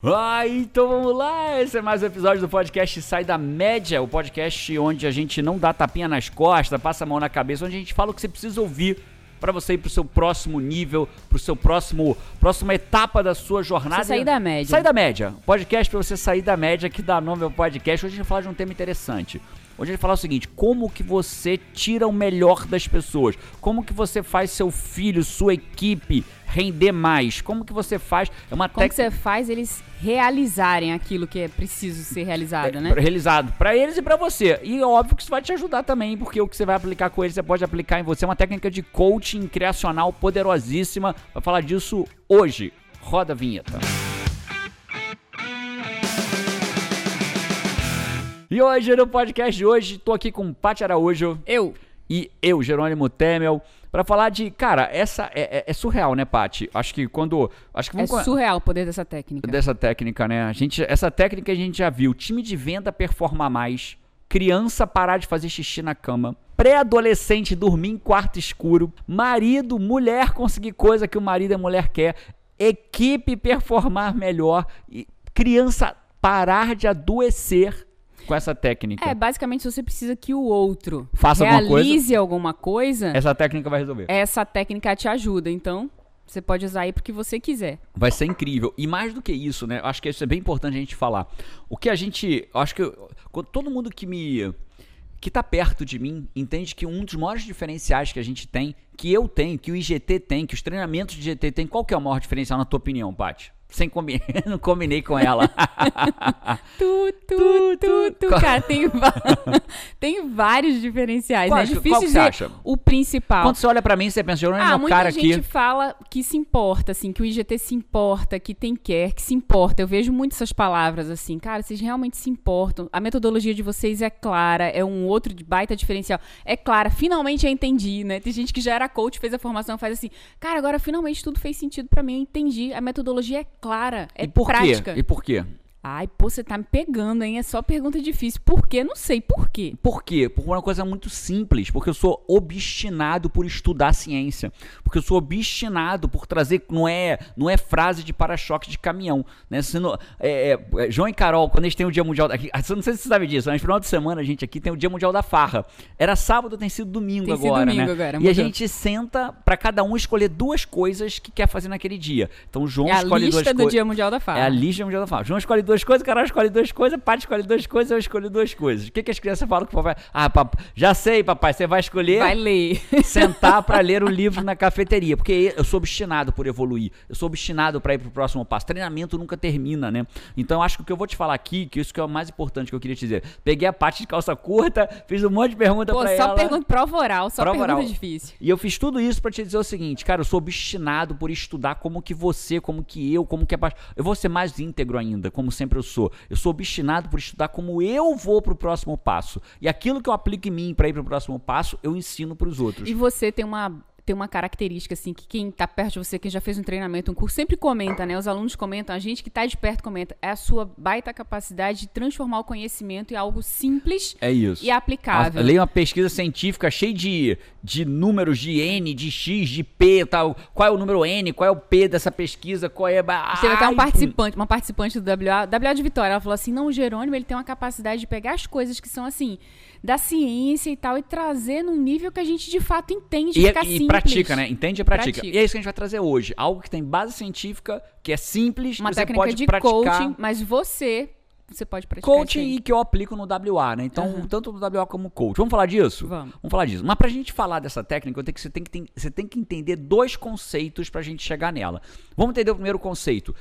Ah, então vamos lá! Esse é mais um episódio do podcast Sai da Média, o podcast onde a gente não dá tapinha nas costas, passa a mão na cabeça, onde a gente fala o que você precisa ouvir para você ir pro seu próximo nível, pro seu próximo próxima etapa da sua jornada. Você sair da média. Sai da média. Podcast para você sair da média que dá nome ao podcast. Hoje a gente vai falar de um tema interessante. Hoje a gente vai falar o seguinte: como que você tira o melhor das pessoas? Como que você faz seu filho, sua equipe render mais? Como que você faz? É uma Como tec... que você faz eles realizarem aquilo que é preciso ser realizado, é, né? Realizado para eles e para você. E óbvio que isso vai te ajudar também, porque o que você vai aplicar com eles, você pode aplicar em você. É uma técnica de coaching criacional poderosíssima. Vai falar disso hoje. Roda a vinheta. E hoje, no podcast de hoje, tô aqui com Paty Araújo. Eu. E eu, Jerônimo Temel, para falar de, cara, essa é, é, é, surreal, né, Paty? Acho que quando, acho que é surreal o poder dessa técnica. Dessa técnica, né? A gente, essa técnica a gente já viu. Time de venda performar mais, criança parar de fazer xixi na cama, pré-adolescente dormir em quarto escuro, marido, mulher conseguir coisa que o marido e a mulher quer, equipe performar melhor, e criança parar de adoecer com essa técnica? É, basicamente, se você precisa que o outro Faça realize alguma coisa, alguma coisa, essa técnica vai resolver. Essa técnica te ajuda. Então, você pode usar aí porque você quiser. Vai ser incrível. E mais do que isso, né? Acho que isso é bem importante a gente falar. O que a gente. Acho que todo mundo que me. que tá perto de mim entende que um dos maiores diferenciais que a gente tem, que eu tenho, que o IGT tem, que os treinamentos de IGT tem, qual que é o maior diferencial na tua opinião, Paty? Sem combinar, não combinei com ela. tu, tu, tu, tu, cara, tem, tem vários diferenciais, qual, né? É difícil qual dizer acha? o principal. Quando você olha para mim, você pensa, Jerônimo, ah, é cara aqui... muita gente fala que se importa, assim, que o IGT se importa, que tem quer, que se importa. Eu vejo muito essas palavras, assim, cara, vocês realmente se importam. A metodologia de vocês é clara, é um outro baita diferencial. É clara, finalmente eu entendi, né? Tem gente que já era coach, fez a formação, faz assim, cara, agora finalmente tudo fez sentido para mim, eu entendi. A metodologia é clara, é e por prática. Quê? E por quê? Ai, pô, você tá me pegando, hein? É só pergunta difícil. Por quê? Não sei por quê. Por quê? Por uma coisa muito simples. Porque eu sou obstinado por estudar ciência. Porque eu sou obstinado por trazer. Não é, não é frase de para-choque de caminhão. Né? Não, é, é, é, João e Carol, quando eles têm o Dia Mundial. Aqui, não sei se você sabe disso, mas no final de semana a gente aqui tem o Dia Mundial da Farra. Era sábado, tem sido domingo tem agora. Sido domingo né? agora. E a gente senta para cada um escolher duas coisas que quer fazer naquele dia. Então o João é escolhe duas coisas. É a lista do Dia Mundial da Farra. É a lista do Dia Mundial da Farra. João escolhe duas coisas, Carol escolhe escolhe duas coisas, pai escolhe duas coisas, eu escolho duas coisas. O que, que as crianças falam com o papai? Ah, papai, já sei, papai, você vai escolher. Vai ler. Sentar para ler o livro na cafeteria. Porque eu sou obstinado por evoluir. Eu sou obstinado para ir pro próximo passo. Treinamento nunca termina, né? Então acho que o que eu vou te falar aqui, que isso que é o mais importante que eu queria te dizer. Peguei a parte de calça curta, fiz um monte de pergunta Pô, pra só ela. Pergunta, prova oral, só prova pergunta oral. difícil. E eu fiz tudo isso para te dizer o seguinte, cara, eu sou obstinado por estudar como que você, como que eu, como que a Eu vou ser mais íntegro ainda, como sempre eu sou. Eu sou obstinado por estudar como eu vou para o próximo passo. E aquilo que eu aplico em mim para ir para o próximo passo, eu ensino para os outros. E você tem uma tem uma característica, assim, que quem está perto de você, quem já fez um treinamento, um curso, sempre comenta, né? Os alunos comentam, a gente que está de perto comenta. É a sua baita capacidade de transformar o conhecimento em algo simples é isso. e aplicável. Leia uma pesquisa científica cheia de, de números de N, de X, de P tal. Qual é o número N? Qual é o P dessa pesquisa? Qual é. Teve até um participante, uma participante do WA, WA de Vitória, ela falou assim: não, o Jerônimo ele tem uma capacidade de pegar as coisas que são assim da ciência e tal e trazer num nível que a gente de fato entende, e, fica e simples. Pratica, né? Entende e pratica. pratica. E é isso que a gente vai trazer hoje. Algo que tem base científica, que é simples, uma que você técnica pode de praticar. coaching, mas você você pode praticar coaching e que eu aplico no WA, né? Então, uhum. tanto no WA como coach. Vamos falar disso? Vamos. Vamos falar disso. Mas pra gente falar dessa técnica, eu tenho que, você, tem que, você tem que entender dois conceitos pra gente chegar nela. Vamos entender o primeiro conceito.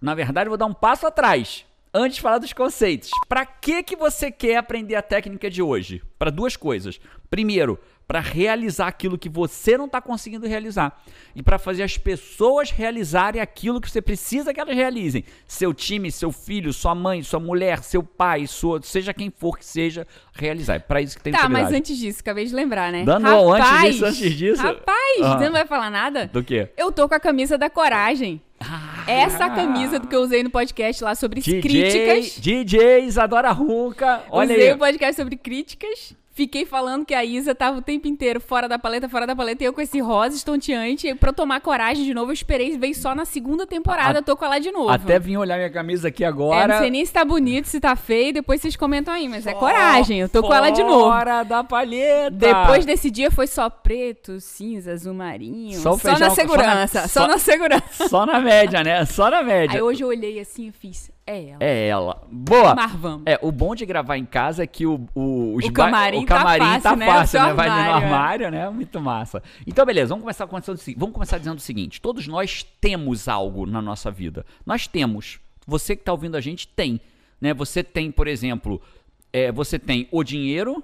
Na verdade, eu vou dar um passo atrás antes de falar dos conceitos. Para que que você quer aprender a técnica de hoje? Para duas coisas. Primeiro, para realizar aquilo que você não está conseguindo realizar e para fazer as pessoas realizarem aquilo que você precisa que elas realizem. Seu time, seu filho, sua mãe, sua mulher, seu pai, sua, seja quem for que seja, realizar. É para isso que tem Tá, mas antes disso, acabei de lembrar, né? Dando rapaz, antes disso, antes disso. Rapaz, uhum. você não vai falar nada? Do quê? Eu tô com a camisa da coragem. Ah, Essa camisa do que eu usei no podcast lá sobre DJ, críticas. DJ Isadora Runca. Olha usei aí. o podcast sobre críticas Fiquei falando que a Isa tava o tempo inteiro fora da paleta, fora da paleta, e eu com esse rosa estonteante. E pra eu tomar coragem de novo, eu esperei, veio só na segunda temporada, eu tô com ela de novo. Até vim olhar minha camisa aqui É, agora. não sei nem se tá bonito, se tá feio, depois vocês comentam aí, mas é coragem, eu tô com ela de novo. Fora da palheta. Depois desse dia foi só preto, cinza, azul marinho. Só Só, na segurança, só só na- na, segurança. Só na média, né? Só na média. Aí hoje eu olhei assim e fiz, é ela. É ela. Boa. Mas vamos. É, o bom de gravar em casa é que o, o, os O ba- camarim o tá camarim fácil, tá né? fácil, né? seu Vai no armário, é. armário, né? Muito massa. Então, beleza, vamos começar, vamos começar dizendo o seguinte: todos nós temos algo na nossa vida. Nós temos. Você que tá ouvindo a gente tem. Né? Você tem, por exemplo, é, você tem o dinheiro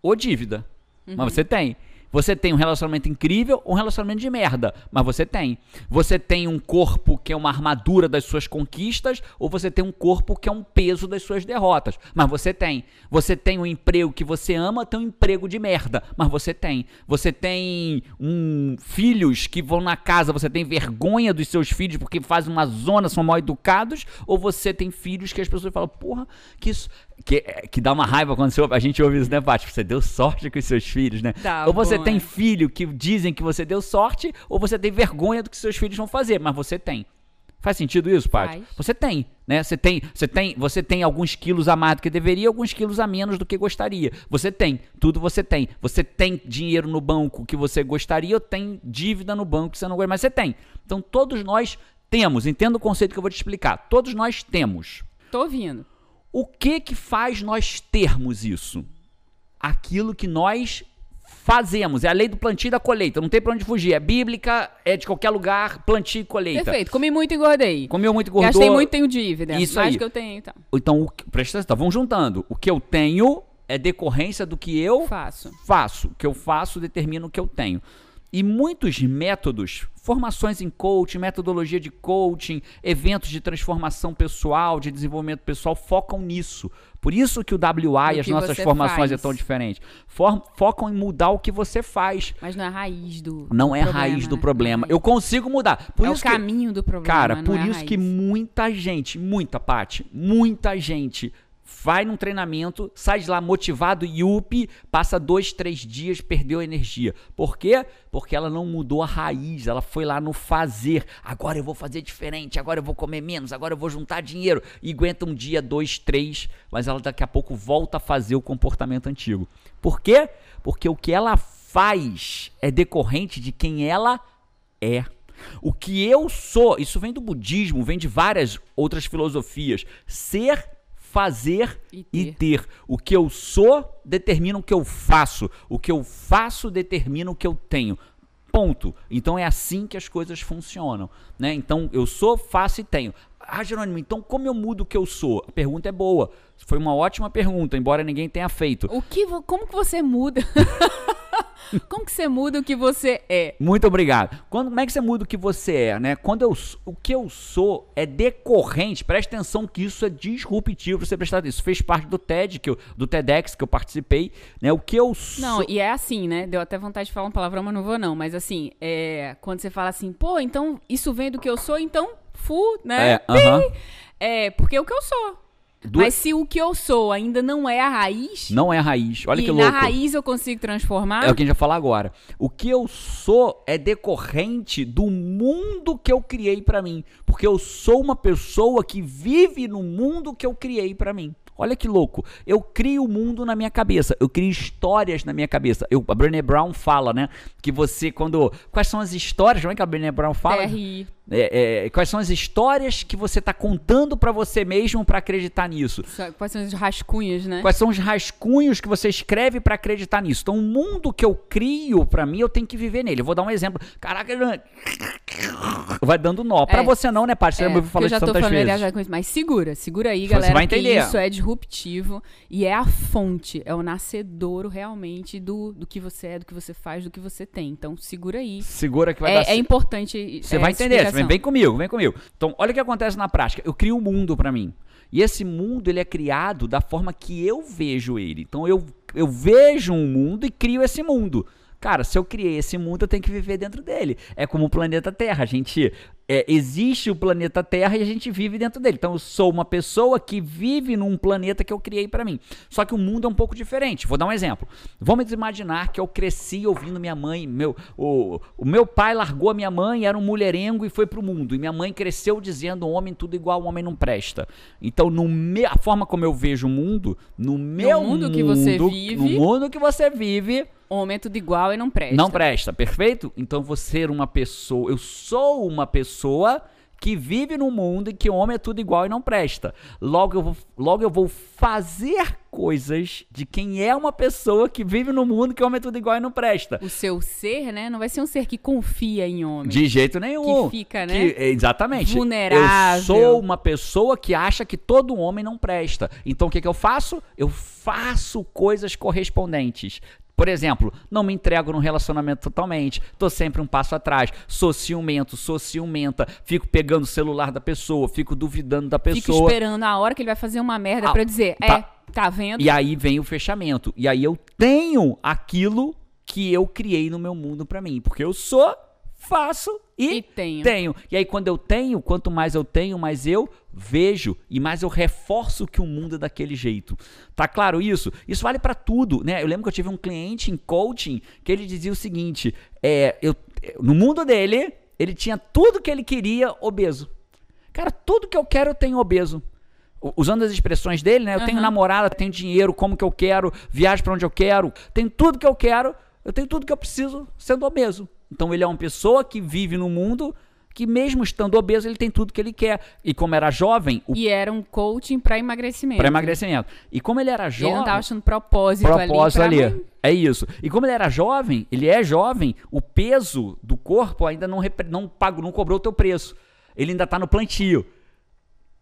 ou dívida. Uhum. Mas você tem. Você tem um relacionamento incrível ou um relacionamento de merda, mas você tem. Você tem um corpo que é uma armadura das suas conquistas ou você tem um corpo que é um peso das suas derrotas, mas você tem. Você tem um emprego que você ama, tem um emprego de merda, mas você tem. Você tem um filhos que vão na casa, você tem vergonha dos seus filhos porque fazem uma zona, são mal educados, ou você tem filhos que as pessoas falam, porra, que isso que, que dá uma raiva quando ouve- a gente ouve isso, né, Paty? Você deu sorte com os seus filhos, né? Tá ou você tem é. filho que dizem que você deu sorte, ou você tem vergonha do que seus filhos vão fazer, mas você tem. Faz sentido isso, Paty? Você tem, né? Você tem, você tem, você tem alguns quilos a mais do que deveria, alguns quilos a menos do que gostaria. Você tem, tudo você tem. Você tem dinheiro no banco que você gostaria, ou tem dívida no banco que você não gosta, mas você tem. Então todos nós temos. Entenda o conceito que eu vou te explicar. Todos nós temos. Tô ouvindo. O que que faz nós termos isso? Aquilo que nós fazemos. É a lei do plantio e da colheita. Não tem pra onde fugir. É bíblica, é de qualquer lugar, plantio e colheita. Perfeito. Comi muito e engordei. Comeu muito gordura. Gastei muito, tenho dívida. Isso Mais aí. que eu tenho, então. Então, o que- presta atenção, vamos juntando. O que eu tenho é decorrência do que eu Faço. faço. O que eu faço determina o que eu tenho. E muitos métodos, formações em coaching, metodologia de coaching, eventos de transformação pessoal, de desenvolvimento pessoal, focam nisso. Por isso que o WA e as nossas formações faz. é tão diferente. For- focam em mudar o que você faz. Mas não é a raiz do Não é a raiz do né? problema. Eu consigo mudar. Por é o isso que caminho do problema. Cara, por é isso que muita gente, muita parte, muita gente vai num treinamento, sai de lá motivado, yupi, passa dois, três dias, perdeu energia. Por quê? Porque ela não mudou a raiz, ela foi lá no fazer. Agora eu vou fazer diferente, agora eu vou comer menos, agora eu vou juntar dinheiro. E aguenta um dia, dois, três, mas ela daqui a pouco volta a fazer o comportamento antigo. Por quê? Porque o que ela faz é decorrente de quem ela é. O que eu sou, isso vem do budismo, vem de várias outras filosofias. Ser, fazer E e ter. ter. O que eu sou determina o que eu faço. O que eu faço determina o que eu tenho. Ponto. Então é assim que as coisas funcionam, né? Então eu sou, faço e tenho. Ah, Jerônimo, então como eu mudo o que eu sou? A pergunta é boa. Foi uma ótima pergunta, embora ninguém tenha feito. O que, como que você muda? como que você muda o que você é? Muito obrigado. Quando, como é que você muda o que você é, né? Quando eu, o que eu sou é decorrente, presta atenção que isso é disruptivo pra você prestar atenção. Isso fez parte do TED, que eu, do TEDx que eu participei, né? O que eu sou. Não, e é assim, né? Deu até vontade de falar um palavrão, mas não vou não. Mas assim, é, quando você fala assim, pô, então isso vem do que eu sou, então fu, né? É, aham. É, porque é o que eu sou. Duas- Mas se o que eu sou ainda não é a raiz, Não é a raiz. Olha e que na louco. raiz eu consigo transformar, É o que a gente vai falar agora. O que eu sou é decorrente do mundo que eu criei pra mim, porque eu sou uma pessoa que vive no mundo que eu criei pra mim. Olha que louco. Eu crio o mundo na minha cabeça. Eu crio histórias na minha cabeça. Eu, a Brené Brown fala, né? Que você, quando. Quais são as histórias? Como é que a Brené Brown fala? TRI. É, é, quais são as histórias que você tá contando pra você mesmo pra acreditar nisso? Quais são os rascunhos, né? Quais são os rascunhos que você escreve pra acreditar nisso? Então, o mundo que eu crio pra mim, eu tenho que viver nele. Eu vou dar um exemplo. Caraca, vai dando nó. Pra É. você não, né, Paty? Você É, já me já isso tô tantas vezes. familiarizada com isso, mas segura, segura aí, Você galera, vai porque entender. isso é disruptivo e é a fonte, é o nascedouro realmente do, do que você é, do que você faz, do que você tem. Então, segura aí. Segura que vai dar É, é certo. importante Você é, vai essa entender. Você vem, vem comigo, vem comigo. Então, olha o que acontece na prática. Eu crio um mundo pra mim. E esse mundo, ele é criado da forma que eu vejo ele. Então, eu, eu vejo um mundo e crio esse mundo. Cara, se eu criei esse mundo, eu tenho que viver dentro dele. É como o planeta Terra. A gente é, existe o planeta Terra e a gente vive dentro dele. Então eu sou uma pessoa que vive num planeta que eu criei para mim. Só que o mundo é um pouco diferente. Vou dar um exemplo. Vamos imaginar que eu cresci ouvindo minha mãe, meu, o, o meu pai largou a minha mãe, era um mulherengo e foi pro mundo. E minha mãe cresceu dizendo: homem tudo igual, homem não presta. Então, no me, a forma como eu vejo o mundo, no meu no mundo, mundo que você vive, no mundo que você vive, Homem é tudo igual e não presta. não presta, perfeito? Então você ser uma pessoa, eu sou uma pessoa que vive num mundo em que homem é tudo igual e não presta. Logo eu vou, logo eu vou fazer coisas de quem é uma pessoa que vive num mundo que homem é tudo igual e não presta. O seu ser, né? Não vai ser um ser que confia em homem. De jeito nenhum. Que fica, né? Que- exatamente. Vulnerável. Eu sou uma pessoa que acha que todo homem não presta. Então o que, que eu faço? Eu faço coisas correspondentes. Por exemplo, não me entrego num relacionamento totalmente, tô sempre um passo atrás, sou ciumento, sou ciumenta, fico pegando o celular da pessoa, fico duvidando da pessoa. esperando a hora que ele vai fazer uma merda Ah, pra eu dizer, tá. é, tá vendo? E aí vem o fechamento. E aí eu tenho aquilo que eu criei no meu mundo pra mim. Porque eu sou, faço e, E tenho. tenho. E aí quando eu tenho, quanto mais eu tenho, mais eu vejo e mais eu reforço que o mundo é daquele jeito. Tá claro isso? Isso vale pra tudo, né? Eu lembro que eu tive um cliente em coaching que ele dizia o seguinte: é, eu, no mundo dele, ele tinha tudo que ele queria obeso. Cara, tudo que eu quero eu tenho obeso. Usando as expressões dele, né? Eu tenho Aham. namorada, tenho dinheiro, como que eu quero, viajo pra onde eu quero, tenho tudo que eu quero, eu tenho tudo que eu preciso sendo obeso. Então ele é uma pessoa que vive no mundo que mesmo estando obeso, ele tem tudo que ele quer. E como era jovem, o E era um coaching pra emagrecimento. para emagrecimento. E como ele era Ele jovem, não tava achando propósito, propósito ali. ali. É isso. E como ele era jovem, ele é jovem, o peso do corpo ainda não, repre- não pagou, não cobrou o teu preço. Ele ainda tá no plantio.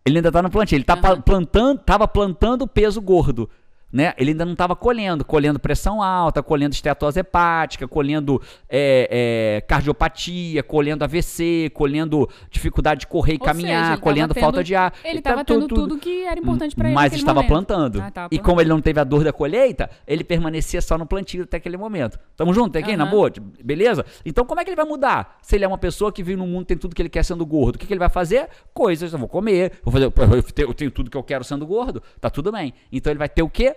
Ele ainda tá no plantio. Ele tá pa- plantando, tava plantando peso gordo. Né? Ele ainda não estava colhendo, colhendo pressão alta, colhendo estetose hepática, colhendo é, é, cardiopatia, colhendo AVC, colhendo dificuldade de correr e Ou caminhar, seja, colhendo tava falta tendo- de ar. Ele tá tava tendo tudo, que era importante pra ele Mas estava plantando. Ah, e como ele não teve a dor da colheita, ele permanecia só no plantio até aquele momento. Tamo junto aqui, na Aham. boa? Beleza? Então como é que ele vai mudar? Se ele é uma pessoa que vive num mundo tem tudo que ele quer sendo gordo, o que, que ele vai fazer? Coisas, eu vou comer, vou fazer, eu tenho tudo que eu quero sendo gordo, tá tudo bem. Então ele vai ter o quê?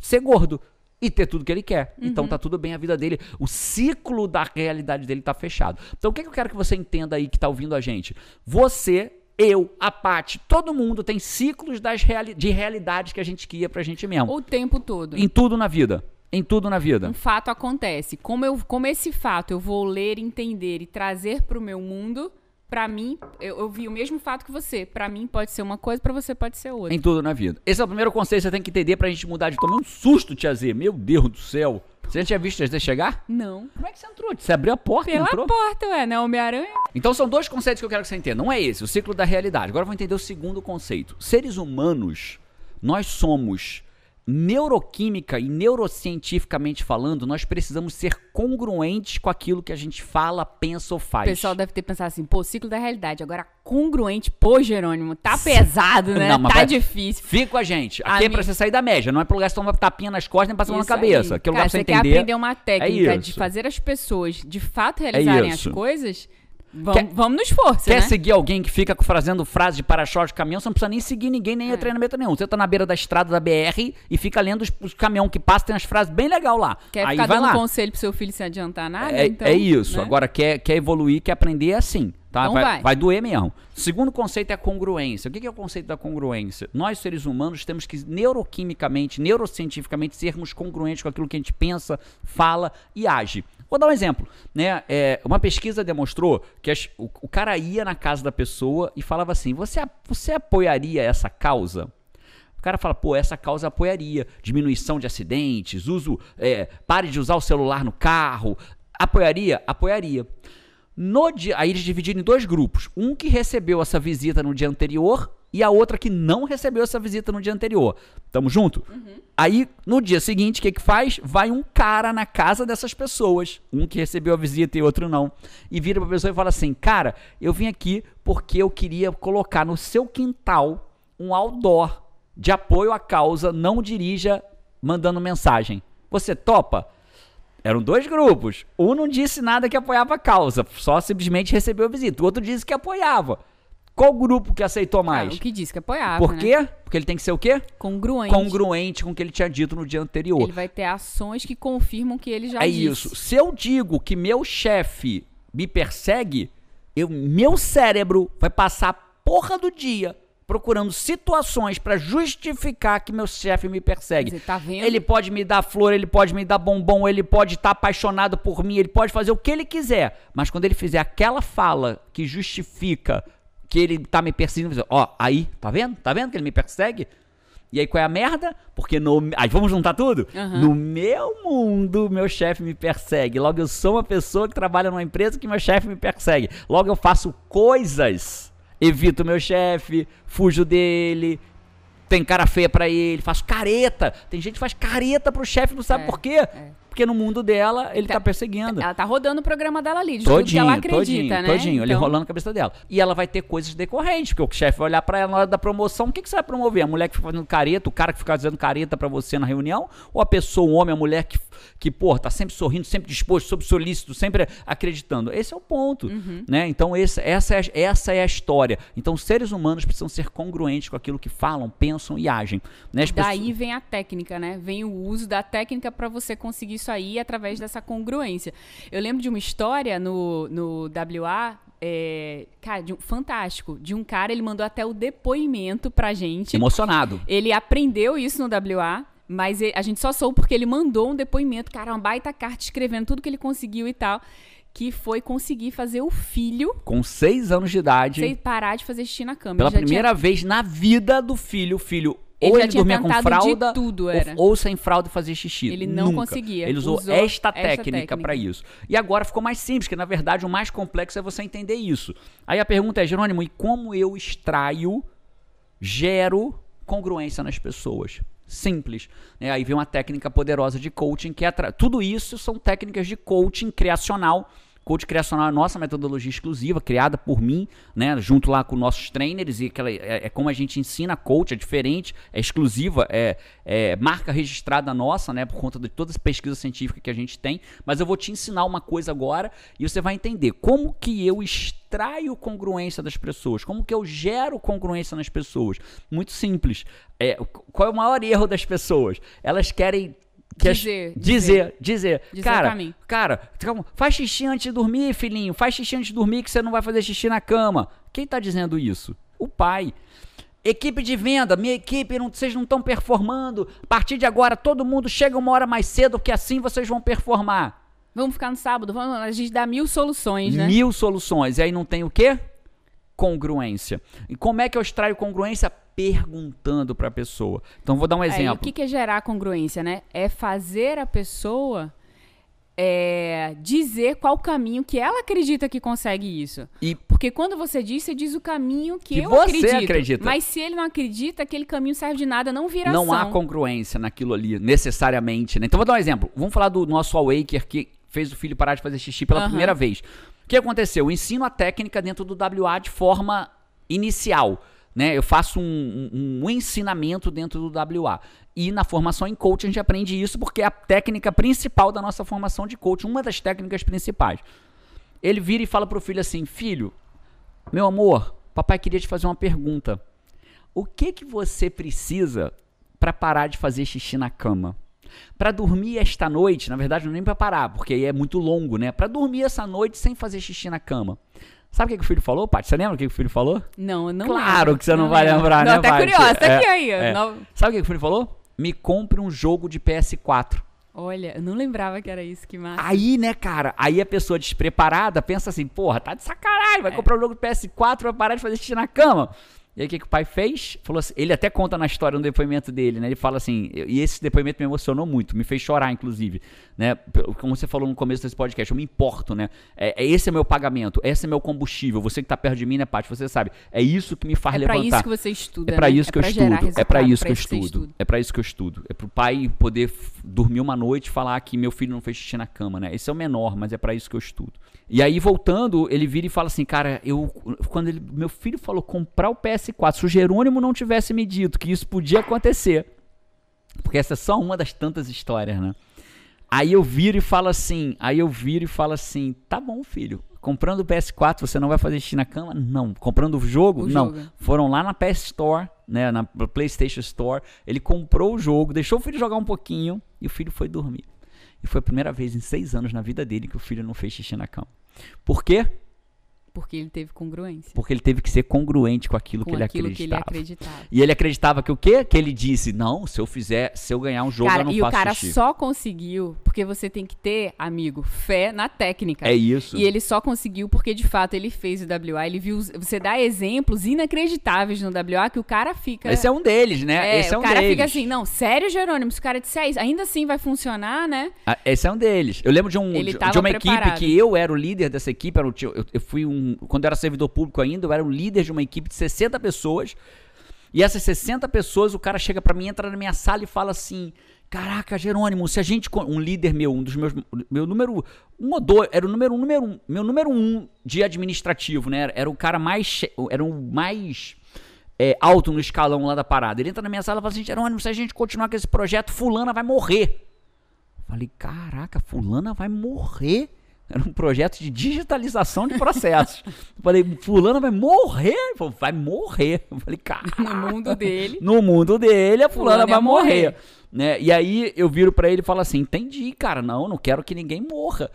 Ser gordo. E ter tudo que ele quer. Então tá tudo bem a vida dele. O ciclo da realidade dele tá fechado. Então o que, que eu quero que você entenda aí que tá ouvindo a gente? Você eu, a Paty, todo mundo tem ciclos das reali de realidades que a gente cria pra gente mesmo. O tempo todo. Em tudo na vida. Em tudo na vida. Um fato acontece. Como, eu, como esse fato eu vou ler, entender e trazer pro meu mundo, pra mim, eu, eu vi o mesmo fato que você. Pra mim pode ser uma coisa, pra você pode ser outra. Em tudo na vida. Esse é o primeiro conceito que você tem que entender pra gente mudar de. Tomei um susto, Tia Z. Meu Deus do céu. Você já tinha visto Z chegar? Não. Como é que você entrou? Você abriu a porta Pela entrou? porta, ué, né? Homem-Aranha. Então são dois conceitos que eu quero que você entenda. Um é esse, o ciclo da realidade. Agora eu vou entender o segundo conceito. Seres humanos, nós somos neuroquímica e neurocientificamente falando, nós precisamos ser congruentes com aquilo que a gente fala, pensa ou O faz. pessoal deve ter pensado assim, pô, ciclo da realidade. Agora, congruente, pô, Jerônimo, tá pesado, né? Não, tá vai- difícil. Fica com a gente. A Aqui é mi- pra você sair da média, não é pro lugar que você toma tapinha nas costas nem passar a na Isso aí. cabeça. Aquilo Cara, pra você você quer entender. aprender uma técnica de isso. fazer as pessoas de fato realizarem as isso. coisas, vamos, Quer- vamos no esforço, Quer né? seguir alguém que fica fazendo frase de para-choque de caminhão, você não precisa nem seguir ninguém, nem É. treinamento nenhum. Você tá na beira da estrada da BR e fica lendo os, os caminhão que passa, tem umas frases bem legal lá. Quer Aí ficar vai dando lá. conselho pro seu filho sem adiantar nada? É, então, é isso. né? Agora, quer, quer evoluir, quer aprender é assim. Tá? Então vai, vai. doer mesmo. Segundo conceito é a congruência. O que é o conceito da congruência? Nós, seres humanos, temos que neuroquimicamente, neurocientificamente, sermos congruentes com aquilo que a gente pensa, fala e age. Vou dar um exemplo. Né? É, uma pesquisa demonstrou que as- o, o cara ia na casa da pessoa e falava assim: você, você apoiaria essa causa? O cara fala, pô, essa causa apoiaria. Diminuição de acidentes, uso. é, pare de usar o celular no carro. Apoiaria? Apoiaria. No dia, aí eles dividiram em dois grupos. Um que recebeu essa visita no dia anterior e a outra que não recebeu essa visita no dia anterior. Tamo junto? Aí, no dia seguinte, o que que faz? Vai um cara na casa dessas pessoas. Um que recebeu a visita e outro não. E vira pra pessoa e fala assim: Cara, eu vim aqui porque eu queria colocar no seu quintal um outdoor de apoio à causa Não Dirija mandando mensagem. Você topa? Eram dois grupos. Um não disse nada que apoiava a causa, só simplesmente recebeu a visita. O outro disse que apoiava. Qual grupo que aceitou mais? Ah, o que disse que apoiava. Por né? quê? Porque ele tem que ser o quê? Congruente. Congruente com o que ele tinha dito no dia anterior. Ele vai ter ações que confirmam que ele já é disse. isso. Se eu digo que meu chefe me persegue, eu, meu cérebro vai passar a porra do dia procurando situações para justificar que meu chefe me persegue. Você tá vendo? Ele pode me dar flor, ele pode me dar bombom, ele pode estar apaixonado por mim, ele pode fazer o que ele quiser. Mas quando ele fizer aquela fala que justifica que ele tá me perseguindo, ó, aí, tá vendo? Tá vendo que ele me persegue? E aí qual é a merda? Porque no. Aí vamos juntar tudo? Aham. No meu mundo, meu chefe me persegue. Logo eu sou uma pessoa que trabalha numa empresa que meu chefe me persegue. Logo eu faço coisas. Evito meu chefe, fujo dele, tem cara feia pra ele, faço careta. Tem gente que faz careta pro chefe, não sabe É, por quê? Porque no mundo dela ele tá, Tá- perseguindo. Ela tá rodando o programa dela ali, de tudo que Todinho, ela acredita, todinho, né? todinho, ele Então, rolando a cabeça dela. E ela vai ter coisas decorrentes, porque o chefe vai olhar pra ela na hora da promoção, o que, que você vai promover? A mulher que fica fazendo careta, o cara que fica fazendo careta pra você na reunião, ou a pessoa, o homem, a mulher que, que pô, tá sempre sorrindo, sempre disposto, sempre solícito, sempre acreditando. Esse é o ponto, Uhum. né? Então esse, essa, é, essa é a história. Então os seres humanos precisam ser congruentes com aquilo que falam, pensam e agem. Né? As Daí pessoas- vem a técnica, né? Vem o uso da técnica pra você conseguir isso aí através dessa congruência. Eu lembro de uma história no, no WA, é, cara, de um- fantástico, de um cara, ele mandou até o depoimento pra gente. Emocionado. Ele aprendeu isso no WA, mas a gente só soube porque ele mandou um depoimento, cara, uma baita carta escrevendo tudo que ele conseguiu e tal, que foi conseguir fazer o filho Com seis anos de idade. sem parar de fazer xixi na cama. Pela Ele já tinha- primeira vez na vida do filho, o filho Ele ou ele tinha dormia com fralda tudo, ou-. Ou, sem fralda fazia xixi. Ele não Nunca. conseguia. Ele usou, Usou esta esta técnica técnica. para isso. E agora ficou mais simples, que na verdade o mais complexo é você entender isso. Aí a pergunta é, Jerônimo, e como eu extraio, gero congruência nas pessoas? Simples. né? Aí vem uma técnica poderosa de coaching que é atra- tudo isso são técnicas de coaching criacional. Coach criacional é nossa metodologia exclusiva, criada por mim, né, junto lá com nossos trainers, e aquela, é, é como a gente ensina coach, é diferente, é exclusiva, é, é marca registrada nossa, né, por conta de toda essa pesquisa científica que a gente tem. Mas eu vou te ensinar uma coisa agora e você vai entender como que eu extraio congruência das pessoas, como que eu gero congruência nas pessoas. Muito simples. É, qual é o maior erro das pessoas? Elas querem que as- Dizer, dizer, dizer, Dizer o cara, cara, calma, faz xixi antes de dormir, filhinho, faz xixi antes de dormir que você não vai fazer xixi na cama. Quem tá dizendo isso? O pai. Equipe de venda, minha equipe, não, vocês não estão performando. A partir de agora, todo mundo chega uma hora mais cedo, porque assim vocês vão performar. Vamos ficar no sábado, vamos, a gente dá mil soluções, né? Mil soluções. E aí não tem o quê? Congruência. E como é que eu extraio congruência? Perguntando pra pessoa. Então vou dar um Aí, o exemplo. que, que é gerar congruência, né? É fazer a pessoa é, dizer qual caminho que ela acredita que consegue isso. E Porque quando você diz, você diz o caminho que, Que eu você acredito. acredita. Mas se ele não acredita, aquele caminho serve de nada, não vira não há ação. congruência naquilo ali, necessariamente. Né? Então vou dar um exemplo. Vamos falar do nosso Awaker que fez o filho parar de fazer xixi pela Aham. primeira vez. Que aconteceu? Eu ensino a técnica dentro do WA de forma inicial. Né? Eu faço um, um- um ensinamento dentro do WA. E na formação em coaching a gente aprende isso porque é a técnica principal da nossa formação de coaching, uma das técnicas principais. Ele vira e fala pro filho assim: Filho, meu amor, papai queria te fazer uma pergunta. O que que você precisa para parar de fazer xixi na cama? Para dormir esta noite, na verdade não é nem para parar, porque aí é muito longo, né? Para dormir essa noite sem fazer xixi na cama. Sabe o que, o filho falou, Paty? Você lembra o que, o filho falou? Não, eu não claro lembro. que você não, vai lembro. lembrar, Não, né, até Paty? curiosa, tá É, aqui aí. é. Não- Sabe o que, o filho falou? Me compre um jogo de PS4. Olha, eu não lembrava que era isso, que massa. Aí, né, cara, aí a pessoa despreparada pensa assim, porra, tá de sacanagem, vai comprar um jogo de PS4, vai parar de fazer xixi na cama. E aí o que, que o pai fez? Falou assim, ele até conta na história no depoimento dele, né? Ele fala assim, e esse depoimento me emocionou muito, me fez chorar, inclusive, né? Como você falou no começo desse podcast, eu me importo, né? É, é- esse é meu pagamento, esse é meu combustível. Você que tá perto de mim, né, Paty? Você sabe. É isso que me faz é pra levantar. isso que você estuda, É pra né? isso que eu pra gerar estudo. É pra isso que eu estudo. É pra isso que eu estudo. É pro pai poder dormir uma noite e falar que meu filho não fez xixi na cama, né? Esse é o menor, mas é pra isso que eu estudo. E aí voltando, ele vira e fala assim, cara, eu quando ele, meu filho falou comprar o PS4, se o Jerônimo não tivesse me dito que isso podia acontecer, porque essa é só uma das tantas histórias, né? Aí eu viro e falo assim, aí eu viro e falo assim, tá bom, filho. Comprando o PS4, você não vai fazer xixi na cama? Não. Comprando o jogo? O não. jogo. Foram lá na PS Store, né, na PlayStation Store. Ele comprou o jogo, deixou o filho jogar um pouquinho e o filho foi dormir. E foi a primeira vez em seis anos na vida dele que o filho não fez xixi na cama. Por quê? Porque ele teve congruência. Porque ele teve que ser congruente com aquilo, com que, ele aquilo que ele acreditava. E ele acreditava que o quê? Que ele disse, não, se eu fizer, se eu ganhar um jogo, Cara, eu não e faço o cara xixi. só conseguiu porque você tem que ter, amigo, fé na técnica. É isso. E ele só conseguiu porque, de fato, ele fez o WA. Ele viu. Você dá exemplos inacreditáveis no WA que o cara fica. Esse é um deles, né? É, Esse é o um cara deles. fica assim, não, sério, Jerônimo, se o cara disser isso, ainda assim vai funcionar, né? Ah, Esse é um deles. Eu lembro de, um, de, de uma equipe preparado. que eu era o líder dessa equipe. Era o eu, eu fui um. Quando eu era servidor público ainda, eu era um líder de uma equipe de 60 pessoas. E essas 60 pessoas, o cara chega pra mim, entra na minha sala e fala assim: Caraca, Jerônimo, se a gente. Um líder meu, um dos meus. Meu número. Um ou dois. Era o número um, número um. Meu número um de administrativo, né? Era, o cara mais. Era o mais. é, alto no escalão lá da parada. Ele entra na minha sala e fala assim: Jerônimo, se a gente continuar com esse projeto, Fulana vai morrer. Falei, caraca, fulana vai morrer. Era um projeto de digitalização de processos. Falei, fulana vai morrer? Ele falou, vai morrer. Eu Falei, cara. No mundo dele. No mundo dele, a fulana, Fulana vai morrer. morrer. Né? E aí eu viro pra ele e falo assim: entendi, cara, não, não quero que ninguém morra.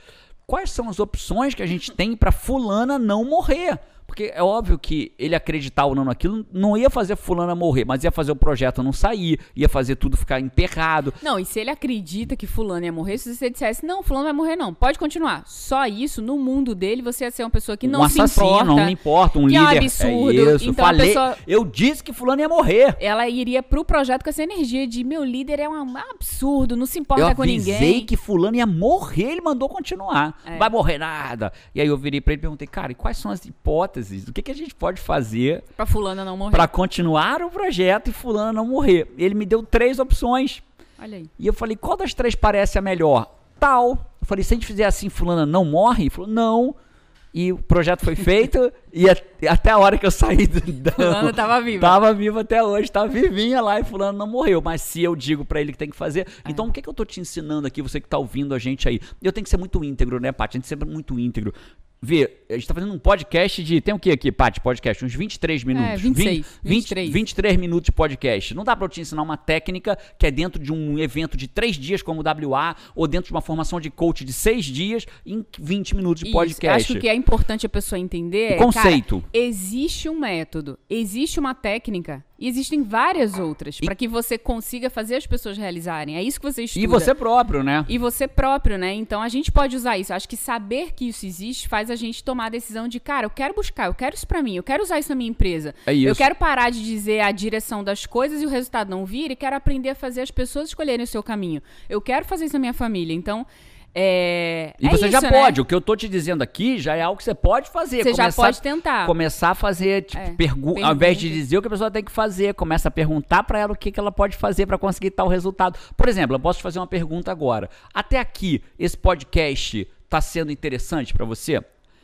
Quais são as opções que a gente tem pra fulana não morrer? Porque é óbvio que ele acreditar ou não naquilo não ia fazer fulana morrer, mas ia fazer o projeto não sair, ia fazer tudo ficar emperrado. Não, e se ele acredita que fulano ia morrer, se você dissesse, não, fulano vai morrer, não, pode continuar. Só isso, no mundo dele, você ia ser uma pessoa que não um se assassino, importa. não me importa, um que é um líder. absurdo. isso, Então falei, pessoa- eu disse que fulano ia morrer. Ela iria pro projeto com essa energia de meu líder é um absurdo, não se importa eu com avisei ninguém. que fulano ia morrer, ele mandou continuar. É. Vai morrer nada. E aí eu virei pra ele e perguntei, cara, e quais são as hipóteses? O que, que a gente pode fazer Pra fulana não morrer. pra continuar o projeto e fulano não morrer? Ele me deu três opções. Olha aí. E eu falei, qual das três parece a melhor? Tal. Eu falei, se a gente fizer assim, fulana não morre? Ele falou, não. E o projeto foi feito e até a hora que eu saí do, da- Fulana tava viva. Tava viva até hoje, tá vivinha lá e fulano não morreu. Mas se eu digo pra ele que tem que fazer, É. então o que, que eu tô te ensinando aqui, você que tá ouvindo a gente aí? Eu tenho que ser muito íntegro, né, Paty? A gente sempre é muito íntegro. Vê, a gente tá fazendo um podcast de. Tem o que aqui, Paty? Podcast? Uns 23 minutos. É, 26, 20, 23. 23 minutos de podcast. Não dá pra eu te ensinar uma técnica que é dentro de um evento de 3 dias, como o WA, ou dentro de uma formação de coach de 6 dias, em 20 minutos de Isso, podcast. Acho que o que é importante a pessoa entender é, O conceito. cara, existe um método, existe uma técnica e existem várias outras pra que você consiga fazer as pessoas realizarem. É isso que você estuda. E você próprio, né? E você próprio, né? Então a gente pode usar isso. Acho que saber que isso existe faz a gente tomar a decisão de, cara, eu quero buscar, eu quero isso pra mim, eu quero usar isso na minha empresa. É isso. Eu quero parar de dizer a direção das coisas e o resultado não vir e quero aprender a fazer as pessoas escolherem o seu caminho. Eu quero fazer isso na minha família. Então, é. E é você já isso, né? pode. O que eu tô te dizendo aqui já é algo que você pode fazer. Você já Começar- pode tentar. Começar a fazer, tipo, É, pergu- ao invés de dizer o que a pessoa tem que fazer, começa a perguntar pra ela o que, que ela pode fazer pra conseguir tal resultado. Por exemplo, eu posso te fazer uma pergunta agora. Até aqui, esse podcast tá sendo interessante pra você?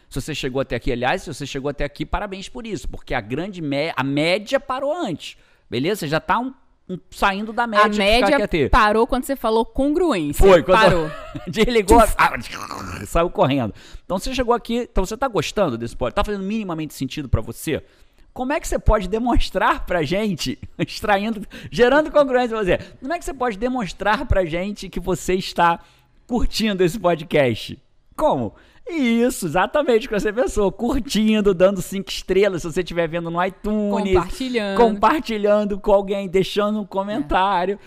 Se você chegou até aqui, aliás, se você chegou até aqui, parabéns por isso, porque a grande a média parou antes. Beleza? Você já tá um- um- saindo da média A média parou quando você falou congruência. Foi, quando Parou. desligou, ah, saiu correndo. Então você chegou aqui, então você tá gostando desse podcast? Tá fazendo minimamente sentido pra você? Como é que você pode demonstrar pra gente, extraindo, gerando congruência pra você? Como é que você pode demonstrar pra gente que você está curtindo esse podcast? Como? Isso, exatamente o que você pensou. Curtindo, dando cinco estrelas, se você estiver vendo no iTunes. Compartilhando. Compartilhando com alguém, deixando um comentário.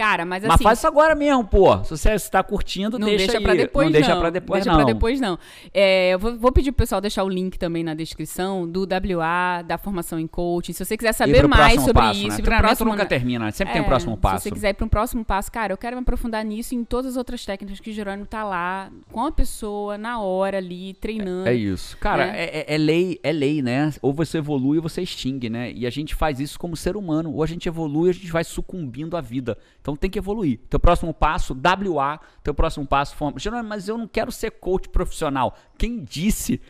Cara, mas assim. Mas faz isso agora mesmo, pô. Se você está curtindo, Não deixa, deixa, pra depois, não. não. deixa pra depois, deixa não. pra depois, não. É, eu vou, vou pedir pro pessoal deixar o link também na descrição do WA, da formação em coaching. Se você quiser saber mais sobre passo, isso, né? e pro Treinamento próximo, nunca né? termina, sempre tem É, o próximo passo. Se você quiser ir para um próximo passo, cara, eu quero me aprofundar nisso e em todas as outras técnicas que o Jerônimo tá lá, com a pessoa, na hora ali, treinando. É isso. Cara, né? é, é- é lei, é lei, né? Ou você evolui ou você extingue, né? E a gente faz isso como ser humano. Ou a gente evolui ou a gente vai sucumbindo à vida. Então tem que evoluir. Teu próximo passo, WA, teu próximo passo, forma. Mas eu não quero ser coach profissional. Quem disse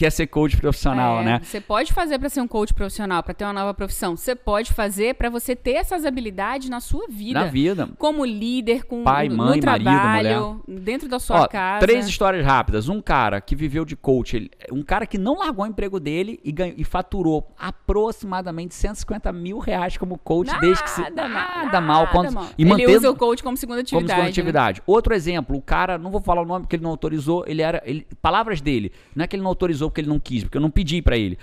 que é ser coach profissional, É, né? Você pode fazer para ser um coach profissional, para ter uma nova profissão. Você pode fazer para você ter essas habilidades na sua vida. Na vida. Como líder, com, Pai, mãe, no marido, trabalho, dentro da sua Ó, casa. Três histórias rápidas. Um cara que viveu de coach, ele- um cara que não largou o emprego dele e, ganhou, e faturou aproximadamente 150 mil reais como coach Nada, desde que se. nada, Nada mal. Quando, mal. E Ele mantendo, usa o coach como segunda como atividade. segunda né? atividade. Outro exemplo, o cara, não vou falar o nome porque ele não autorizou, ele era. Ele, palavras dele, não é que ele não autorizou porque ele não quis, porque eu não pedi pra ele.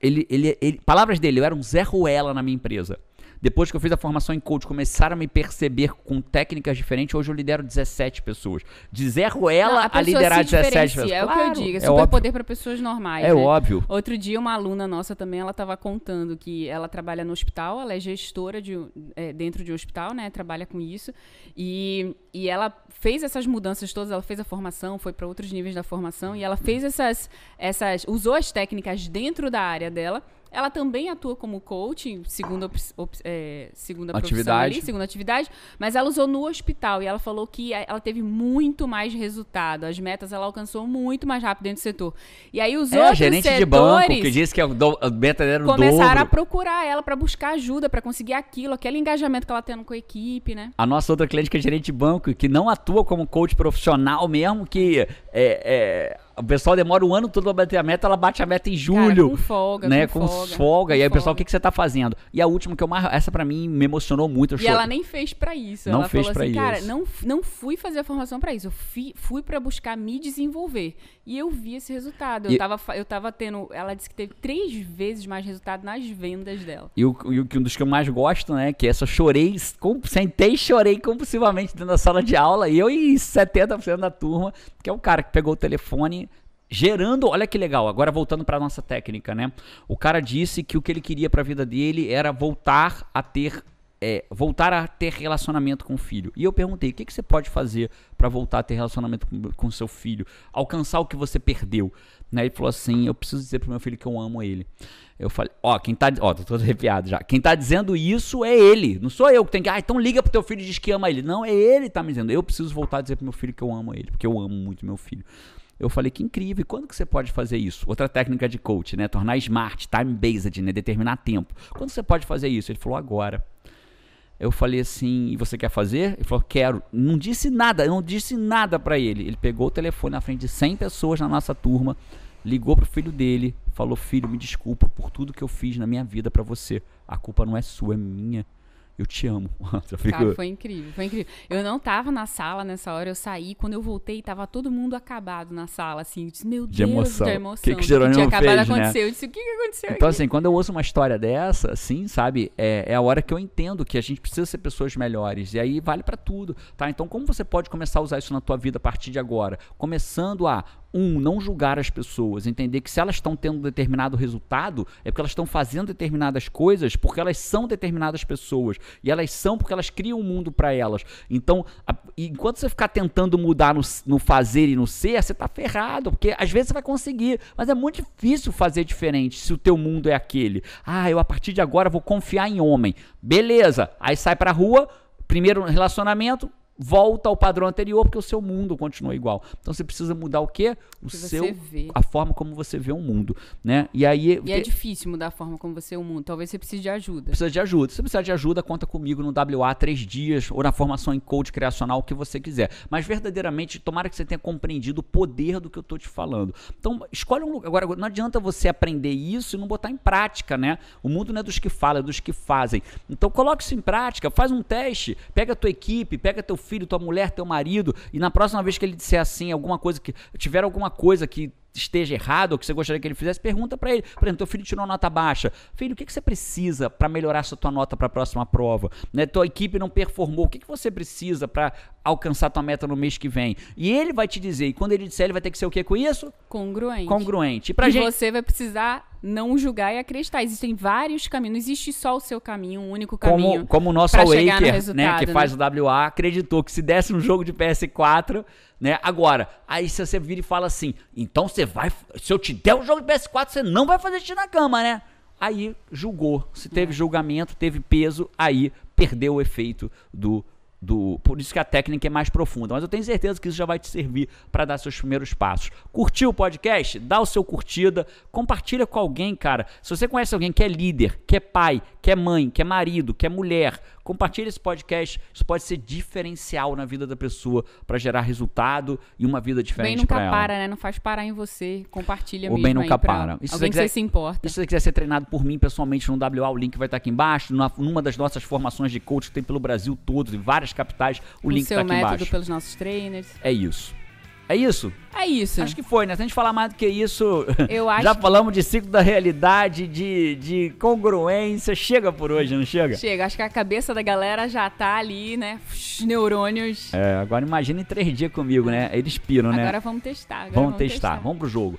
Ele, ele, ele. Palavras dele, eu era um Zé Ruela na minha empresa. Depois que eu fiz a formação em coach, começaram a me perceber com técnicas diferentes. Hoje eu lidero 17 pessoas. De Zé Não, Ruela a, pessoa liderar se 17 diferencia, pessoas. É o que eu Claro, digo, é é poder para pessoas normais. É né? óbvio. Outro dia, uma aluna nossa também, ela estava contando que ela trabalha no hospital, ela é gestora de, é, dentro de um hospital, né? Trabalha com isso. E, e ela fez essas mudanças todas, ela fez a formação, foi para outros níveis da formação, e ela fez essas, essas. usou as técnicas dentro da área dela. Ela também atua como coach, segunda, é, segunda profissão Atividade. ali, segunda atividade, mas ela usou no hospital e ela falou que a- ela teve muito mais resultado. As metas ela alcançou muito mais rápido dentro do setor. E aí os É, a outros gerente setores de banco que disse que do- a meta era o começaram a dobro. procurar ela para buscar ajuda, para conseguir aquilo, aquele engajamento que ela tendo com a equipe, né? A nossa outra cliente que é gerente de banco, que não atua como coach profissional mesmo, que é, é, o pessoal demora um ano todo pra bater a meta, ela bate a meta em julho. com folga, né, com com folga, folga. E aí o pessoal, o folga. que, que você tá fazendo? E a última que eu mais. Essa pra mim me emocionou muito. E ela nem fez pra isso. Não ela fez falou pra assim, cara, isso. não, não fui fazer a formação pra isso. Eu fi- fui pra buscar me desenvolver. E eu vi esse resultado. Eu, E- tava, eu tava tendo. Ela disse que teve três vezes mais resultado nas vendas dela. E o, e o que um dos que eu mais gosto, né? Que essa eu chorei, com- sentei e chorei compulsivamente dentro da sala de aula. E eu e 70% da turma, que é o cara que pegou o telefone. Gerando, olha que legal, agora voltando para nossa técnica, né? O cara disse que o que ele queria para a vida dele era voltar a ter é, voltar a ter relacionamento com o filho. E eu perguntei, o que, que você pode fazer para voltar a ter relacionamento com, com seu filho? Alcançar o que você perdeu. Né? Ele falou assim, eu preciso dizer pro meu filho que eu amo ele. Eu falei, ó, quem tá, ó, tô todo arrepiado já. Quem tá dizendo isso é ele, não sou eu que tenho que, ah, então liga pro teu filho e diz que ama ele. Não, é ele que tá me dizendo. Eu preciso voltar a dizer pro meu filho que eu amo ele, porque eu amo muito meu filho. Eu falei, que incrível, quando que você pode fazer isso? Outra técnica de coach, né? Tornar smart, time-based, né? Determinar tempo. Quando você pode fazer isso? Ele falou, agora. Eu falei assim, e você quer fazer? Ele falou, quero. Não disse nada, não disse nada pra ele. Ele pegou o telefone na frente de 100 pessoas na nossa turma, ligou pro filho dele, falou, filho, me desculpa por tudo que eu fiz na minha vida pra você. A culpa não é sua, é minha. Eu te amo. Fico- Cara, foi incrível, foi incrível. Eu não tava na sala nessa hora, eu saí. Quando eu voltei, tava todo mundo acabado na sala, assim. Eu disse, meu De Deus, emoção. Que emoção. que do Jerônimo tinha acabado fez, de né? Eu disse, o que, que aconteceu Então, aqui? assim, quando eu ouço uma história dessa, assim, sabe, é, é a hora que eu entendo que a gente precisa ser pessoas melhores. E aí vale pra tudo, tá? Então, como você pode começar a usar isso na tua vida a partir de agora? Começando a, um, não julgar as pessoas, entender que se elas estão tendo determinado resultado, é porque elas estão fazendo determinadas coisas, porque elas são determinadas pessoas. E elas são porque elas criam um mundo pra elas. Então, a- enquanto você ficar tentando mudar no, no fazer e no ser, você tá ferrado, porque às vezes você vai conseguir, mas é muito difícil fazer diferente se o teu mundo é aquele. Ah, eu a partir de agora vou confiar em homem. Beleza. Aí sai pra rua, primeiro relacionamento, volta ao padrão anterior, porque o seu mundo continua igual. Então você precisa mudar o quê? O que seu vê. a forma como você vê o mundo, né? E aí E é difícil mudar a forma como você é o mundo. Talvez você precise de ajuda. precisa de ajuda. Se você precisar de ajuda, conta comigo no WA três dias ou na formação em coach criacional, o que você quiser. Mas verdadeiramente, tomara que você tenha compreendido o poder do que eu tô te falando. Então, escolhe um lugar. Agora, não adianta você aprender isso e não botar em prática, né? O mundo não é dos que falam, é dos que fazem. Então, coloque isso em prática, faz um teste, pega a tua equipe, pega teu filho, tua mulher, teu marido, e na próxima vez que ele disser assim, alguma coisa que. tiver alguma coisa que esteja errado ou que você gostaria que ele fizesse, pergunta pra ele. Por exemplo, teu filho tirou nota baixa. Filho, o que, que você precisa pra melhorar essa tua nota pra próxima prova? Né? Tua equipe não performou. O que, que você precisa pra alcançar tua meta no mês que vem? E ele vai te dizer. E quando ele disser, ele vai ter que ser o que com isso? Congruente. Congruente. E pra e gente. você vai precisar não julgar e acreditar. Existem vários caminhos. Não existe só o seu caminho, um único caminho. Como, como o nosso chegar no Awaker, né, que né? faz o WA, acreditou que se desse um jogo de PS4, né? Agora, aí se você vira e fala assim, então você vai, se eu te der um jogo de PS4, você não vai fazer xixi na cama, né? Aí julgou. Se É. teve julgamento, teve peso, aí perdeu o efeito do do. Por isso que a técnica é mais profunda. Mas eu tenho certeza que isso já vai te servir para dar seus primeiros passos. Curtiu o podcast? Dá o seu curtida, compartilha com alguém, cara. Se você conhece alguém que é líder, que é pai, que é mãe, que é marido, que é mulher, compartilha esse podcast. Isso pode ser diferencial na vida da pessoa para gerar resultado e uma vida diferente para ela. Bem nunca para, né? Não faz parar em você. Compartilha o mesmo bem nunca para. E se alguém quiser, que você se importa. E se você quiser ser treinado por mim pessoalmente no WA, o link vai estar aqui embaixo. Numa das nossas formações de coach que tem pelo Brasil todo, em várias capitais, o, o link está aqui embaixo. O seu método pelos nossos trainers. É isso. É isso? É isso. Acho que foi, né? Se a gente falar mais do que isso, já falamos de ciclo da realidade, de, de congruência. Chega por hoje, não chega? Chega. Acho que a cabeça da galera já tá ali, né? Neurônios. É, agora imagina em três dias comigo, né? Eles piram, né? Agora vamos testar. Agora vamos, vamos testar. testar. Vamos pro jogo.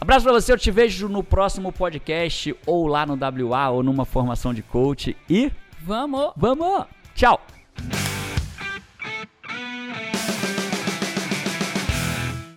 Abraço pra você, eu te vejo no próximo podcast, ou lá no WA, ou numa formação de coach. E. Vamos! Vamos! Tchau!